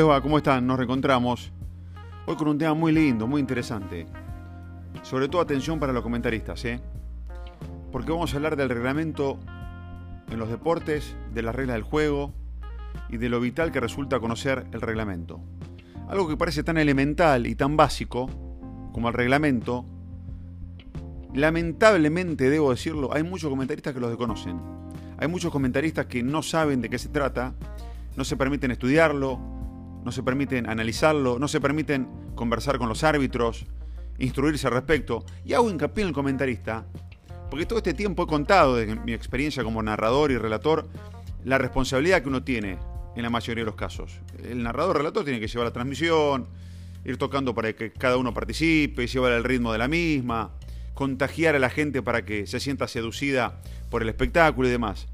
¿Cómo les? ¿Cómo están? Nos reencontramos. Hoy con un tema muy lindo, muy interesante. Sobre todo atención para los comentaristas, ¿eh? Porque vamos a hablar del reglamento en los deportes, de las reglas del juego y de lo vital que resulta conocer el reglamento. Algo que parece tan elemental y tan básico como el reglamento, lamentablemente debo decirlo, hay muchos comentaristas que los desconocen. Hay muchos comentaristas que no saben de qué se trata, no se permiten estudiarlo, no se permiten analizarlo, no se permiten conversar con los árbitros, instruirse al respecto. Y hago hincapié en el comentarista, porque todo este tiempo he contado de mi experiencia como narrador y relator la responsabilidad que uno tiene en la mayoría de los casos. El narrador relator tiene que llevar la transmisión, ir tocando para que cada uno participe, llevar el ritmo de la misma, contagiar a la gente para que se sienta seducida por el espectáculo y demás.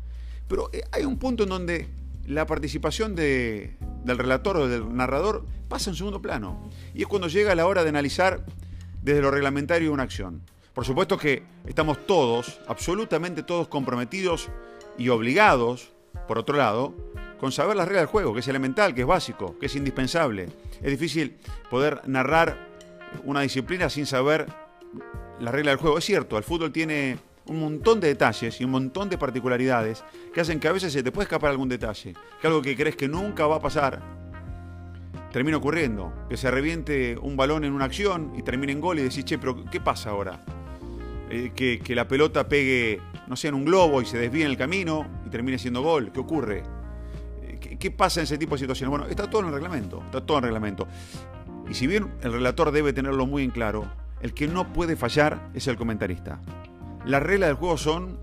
Pero eh, hay un punto en donde la participación de, del relator o del narrador pasa en segundo plano. Y es cuando llega la hora de analizar desde lo reglamentario una acción. Por supuesto que estamos todos, absolutamente todos comprometidos y obligados, por otro lado, con saber las reglas del juego, que es elemental, que es básico, que es indispensable. Es difícil poder narrar una disciplina sin saber las reglas del juego. Es cierto, el fútbol tiene un montón de detalles y un montón de particularidades que hacen que a veces se te puede escapar algún detalle, que algo que crees que nunca va a pasar termina ocurriendo, que se reviente un balón en una acción y termine en gol y decís, che, pero ¿qué pasa ahora? Eh, que, la pelota pegue, no sé, en un globo y se desvíe en el camino y termine siendo gol, ¿qué ocurre? Eh, ¿Qué, ¿Qué pasa en ese tipo de situaciones? Bueno, está todo en el reglamento, está todo en el reglamento. Y si bien el relator debe tenerlo muy en claro, el que no puede fallar es el comentarista. Las reglas del juego son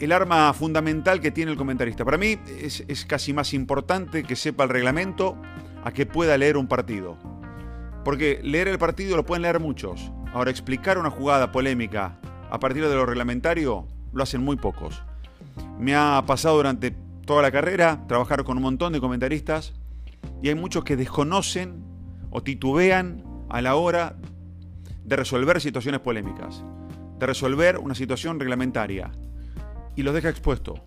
el arma fundamental que tiene el comentarista. Para mí es, casi más importante que sepa el reglamento a que pueda leer un partido. Porque leer el partido lo pueden leer muchos. Ahora, explicar una jugada polémica a partir de lo reglamentario lo hacen muy pocos. Me ha pasado durante toda la carrera trabajar con un montón de comentaristas y hay muchos que desconocen o titubean a la hora de resolver situaciones polémicas, de resolver una situación reglamentaria. Y los deja expuestos.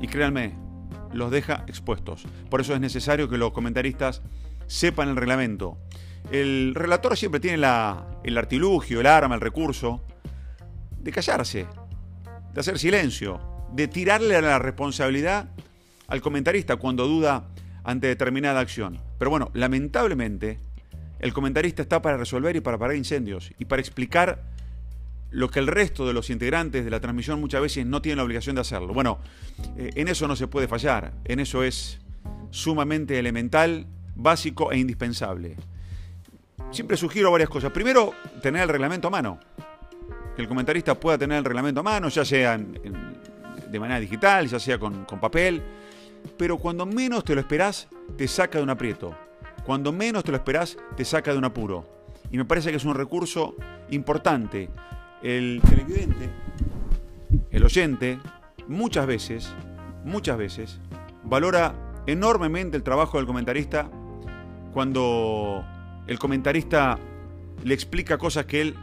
Y créanme, los deja expuestos. Por eso es necesario que los comentaristas sepan el reglamento. El relator siempre tiene el artilugio, el arma, el recurso de callarse, de hacer silencio, de tirarle la responsabilidad al comentarista cuando duda ante determinada acción. Pero bueno, lamentablemente, el comentarista está para resolver y para parar incendios y para explicar lo que el resto de los integrantes de la transmisión muchas veces no tienen la obligación de hacerlo. Bueno, eh, en eso no se puede fallar, en eso es sumamente elemental, básico e indispensable. Siempre sugiero varias cosas. Primero, tener el reglamento a mano. Que el comentarista pueda tener el reglamento a mano, ya sea de manera digital, ya sea con, papel. Pero cuando menos te lo esperás, te saca de un aprieto. Cuando menos te lo esperás, te saca de un apuro. Y me parece que es un recurso importante. El televidente, el oyente, muchas veces, muchas veces, valora enormemente el trabajo del comentarista cuando el comentarista le explica cosas que él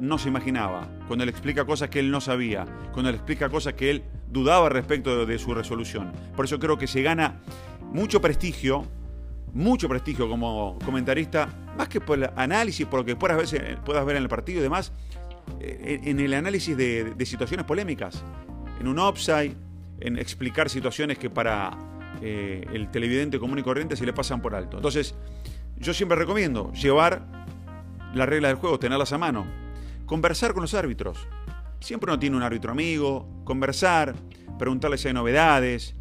no se imaginaba, cuando le explica cosas que él no sabía, cuando le explica cosas que él dudaba respecto de, su resolución. Por eso creo que se gana mucho prestigio mucho prestigio como comentarista, más que por el análisis, por lo que puedas ver, en el partido y demás, eh, en el análisis de, situaciones polémicas, en un offside, en explicar situaciones que para eh, el televidente común y corriente se le pasan por alto. Entonces, yo siempre recomiendo llevar las reglas del juego, tenerlas a mano, conversar con los árbitros. Siempre uno tiene un árbitro amigo, conversar, preguntarle si hay novedades,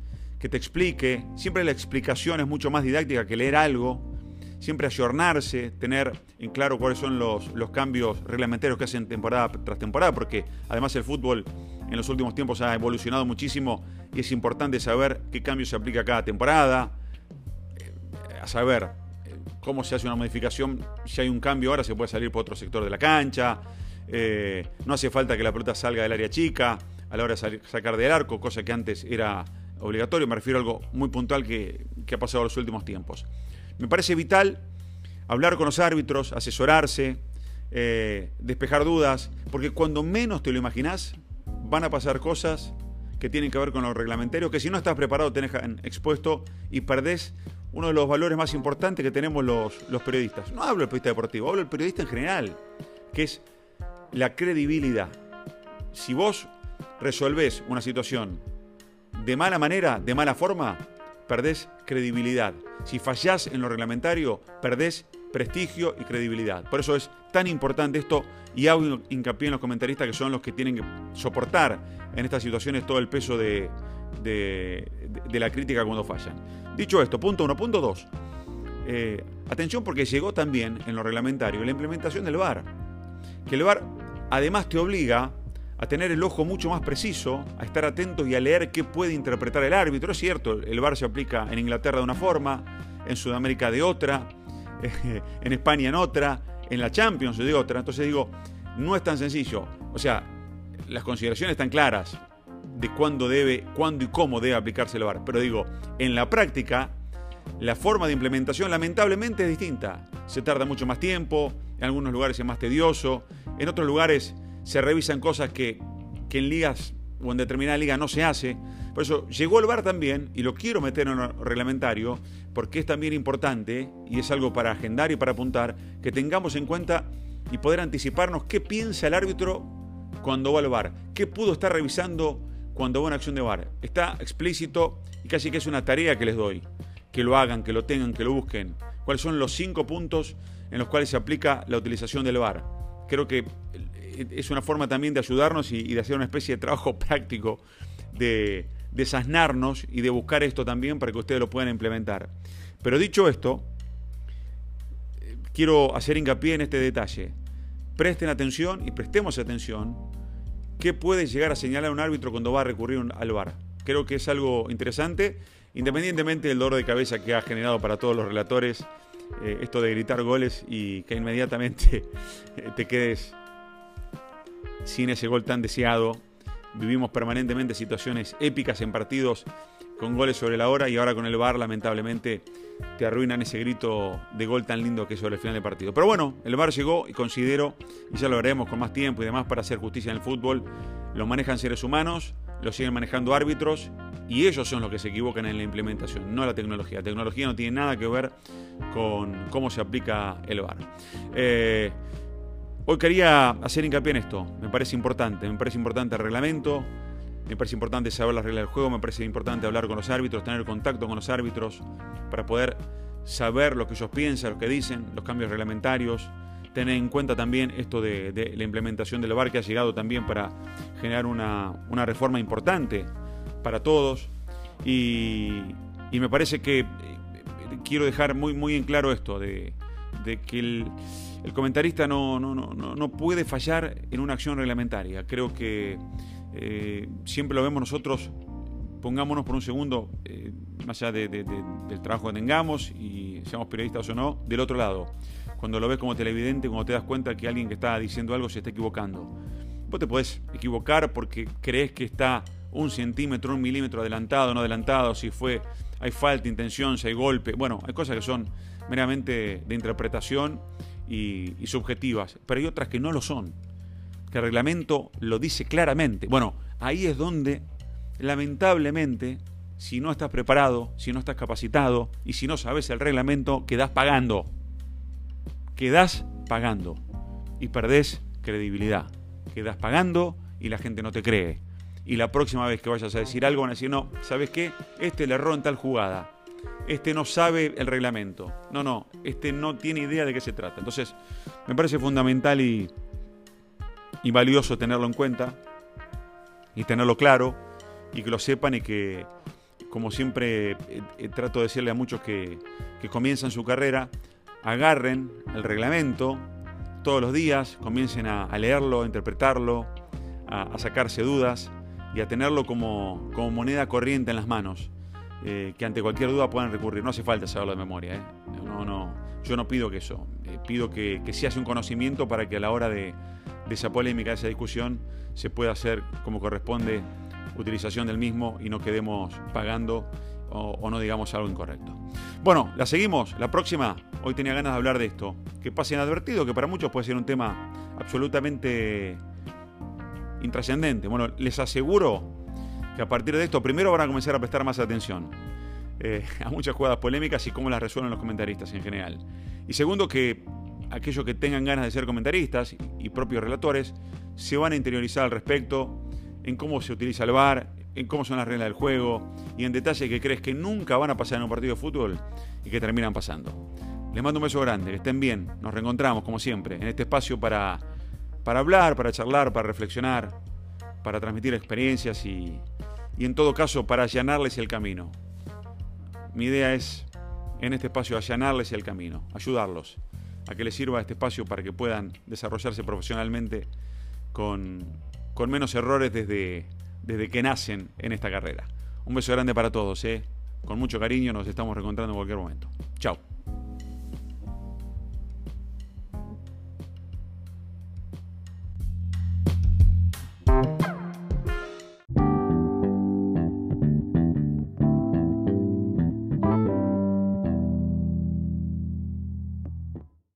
que te explique. Siempre la explicación es mucho más didáctica que leer algo. Siempre ayornarse, tener en claro cuáles son los, los cambios reglamentarios que hacen temporada tras temporada, porque además el fútbol en los últimos tiempos ha evolucionado muchísimo y es importante saber qué cambio se aplica cada temporada, eh, a saber eh, cómo se hace una modificación, si hay un cambio ahora se puede salir por otro sector de la cancha, eh, no hace falta que la pelota salga del área chica a la hora de sacar del arco, cosa que antes era obligatorio, me refiero a algo muy puntual que, ha pasado en los últimos tiempos. Me parece vital hablar con los árbitros, asesorarse, eh, despejar dudas, porque cuando menos te lo imaginás, van a pasar cosas que tienen que ver con los reglamentarios, que si no estás preparado te dejan expuesto y perdés uno de los valores más importantes que tenemos los, los periodistas. No hablo del periodista deportivo, hablo del periodista en general, que es la credibilidad. Si vos resolvés una situación de mala manera, de mala forma, perdés credibilidad. Si fallás en lo reglamentario, perdés prestigio y credibilidad. Por eso es tan importante esto y hago hincapié en los comentaristas que son los que tienen que soportar en estas situaciones todo el peso de, la crítica cuando fallan. Dicho esto, punto uno. Punto dos. Eh, atención porque llegó también en lo reglamentario la implementación del VAR. Que el VAR además te obliga a tener el ojo mucho más preciso, a estar atento y a leer qué puede interpretar el árbitro. Es cierto, el VAR se aplica en Inglaterra de una forma, en Sudamérica de otra, en España en otra, en la Champions de otra. Entonces digo, no es tan sencillo. O sea, las consideraciones están claras de cuándo debe, cuándo y cómo debe aplicarse el VAR. Pero digo, en la práctica, la forma de implementación lamentablemente es distinta. Se tarda mucho más tiempo, en algunos lugares es más tedioso, en otros lugares se revisan cosas que, en ligas o en determinada liga no se hace. Por eso llegó el VAR también, y lo quiero meter en el reglamentario, porque es también importante, y es algo para agendar y para apuntar, que tengamos en cuenta y poder anticiparnos qué piensa el árbitro cuando va al VAR, qué pudo estar revisando cuando va a una acción de VAR. Está explícito y casi que es una tarea que les doy, que lo hagan, que lo tengan, que lo busquen. ¿Cuáles son los cinco puntos en los cuales se aplica la utilización del VAR? Creo que es una forma también de ayudarnos y, de hacer una especie de trabajo práctico, de desasnarnos y de buscar esto también para que ustedes lo puedan implementar. Pero dicho esto, quiero hacer hincapié en este detalle. Presten atención y prestemos atención qué puede llegar a señalar un árbitro cuando va a recurrir al VAR. Creo que es algo interesante, independientemente del dolor de cabeza que ha generado para todos los relatores eh, esto de gritar goles y que inmediatamente te quedes sin ese gol tan deseado. Vivimos permanentemente situaciones épicas en partidos con goles sobre la hora y ahora con el VAR lamentablemente te arruinan ese grito de gol tan lindo que es sobre el final del partido. Pero bueno, el VAR llegó y considero, y ya lo veremos con más tiempo y demás para hacer justicia en el fútbol, lo manejan seres humanos, lo siguen manejando árbitros y ellos son los que se equivocan en la implementación, no la tecnología. La tecnología no tiene nada que ver con cómo se aplica el VAR. Eh, Hoy quería hacer hincapié en esto, me parece importante, me parece importante el reglamento, me parece importante saber las reglas del juego, me parece importante hablar con los árbitros, tener contacto con los árbitros para poder saber lo que ellos piensan, lo que dicen, los cambios reglamentarios, tener en cuenta también esto de, la implementación del VAR que ha llegado también para generar una, reforma importante para todos. Y, me parece que eh, quiero dejar muy, muy en claro esto de, de que el el comentarista no, no, no, no, puede fallar en una acción reglamentaria. Creo que eh, siempre lo vemos nosotros, pongámonos por un segundo, eh, más allá del trabajo que tengamos y seamos periodistas o no, del otro lado. Cuando lo ves como televidente, cuando te das cuenta que alguien que está diciendo algo se está equivocando. Vos te podés equivocar porque crees que está un centímetro, un milímetro adelantado, no adelantado, si fue, hay falta, intención, si hay golpe. Bueno, hay cosas que son meramente de interpretación y, subjetivas, pero hay otras que no lo son, que el reglamento lo dice claramente. Bueno, ahí es donde, lamentablemente, si no estás preparado, si no estás capacitado y si no sabes el reglamento, quedás pagando. Quedás pagando y perdés credibilidad. Quedás pagando y la gente no te cree. Y la próxima vez que vayas a decir algo van a decir, no, ¿sabes qué? Este le erró en tal jugada este no sabe el reglamento. No, no, este no tiene idea de qué se trata. Entonces, me parece fundamental y, valioso tenerlo en cuenta y tenerlo claro y que lo sepan y que, como siempre eh, eh, trato de decirle a muchos que, que comienzan su carrera, agarren el reglamento todos los días, comiencen a, leerlo, a interpretarlo, a, sacarse dudas y a tenerlo como moneda corriente en las manos. Eh, que ante cualquier duda puedan recurrir. No hace falta saberlo de memoria. ¿eh? No, no, yo no pido que eso. Eh, pido que, que hace un conocimiento para que a la hora de, esa polémica, de esa discusión, se pueda hacer como corresponde utilización del mismo y no quedemos pagando o, no digamos algo incorrecto. Bueno, la seguimos. La próxima, hoy tenía ganas de hablar de esto. Que pase inadvertido, que para muchos puede ser un tema absolutamente intrascendente. Bueno, les aseguro que a partir de esto primero van a comenzar a prestar más atención eh, a muchas jugadas polémicas y cómo las resuelven los comentaristas en general. Y segundo, que aquellos que tengan ganas de ser comentaristas y propios relatores se van a interiorizar al respecto en cómo se utiliza el VAR, en cómo son las reglas del juego y en detalles que crees que nunca van a pasar en un partido de fútbol y que terminan pasando. Les mando un beso grande, que estén bien, nos reencontramos como siempre en este espacio para, para hablar, para charlar, para reflexionar, para transmitir experiencias y, y en todo caso para allanarles el camino. Mi idea es en este espacio allanarles el camino, ayudarlos a que les sirva este espacio para que puedan desarrollarse profesionalmente con, con menos errores desde, desde que nacen en esta carrera. Un beso grande para todos, ¿eh? con mucho cariño, nos estamos reencontrando en cualquier momento. Chao.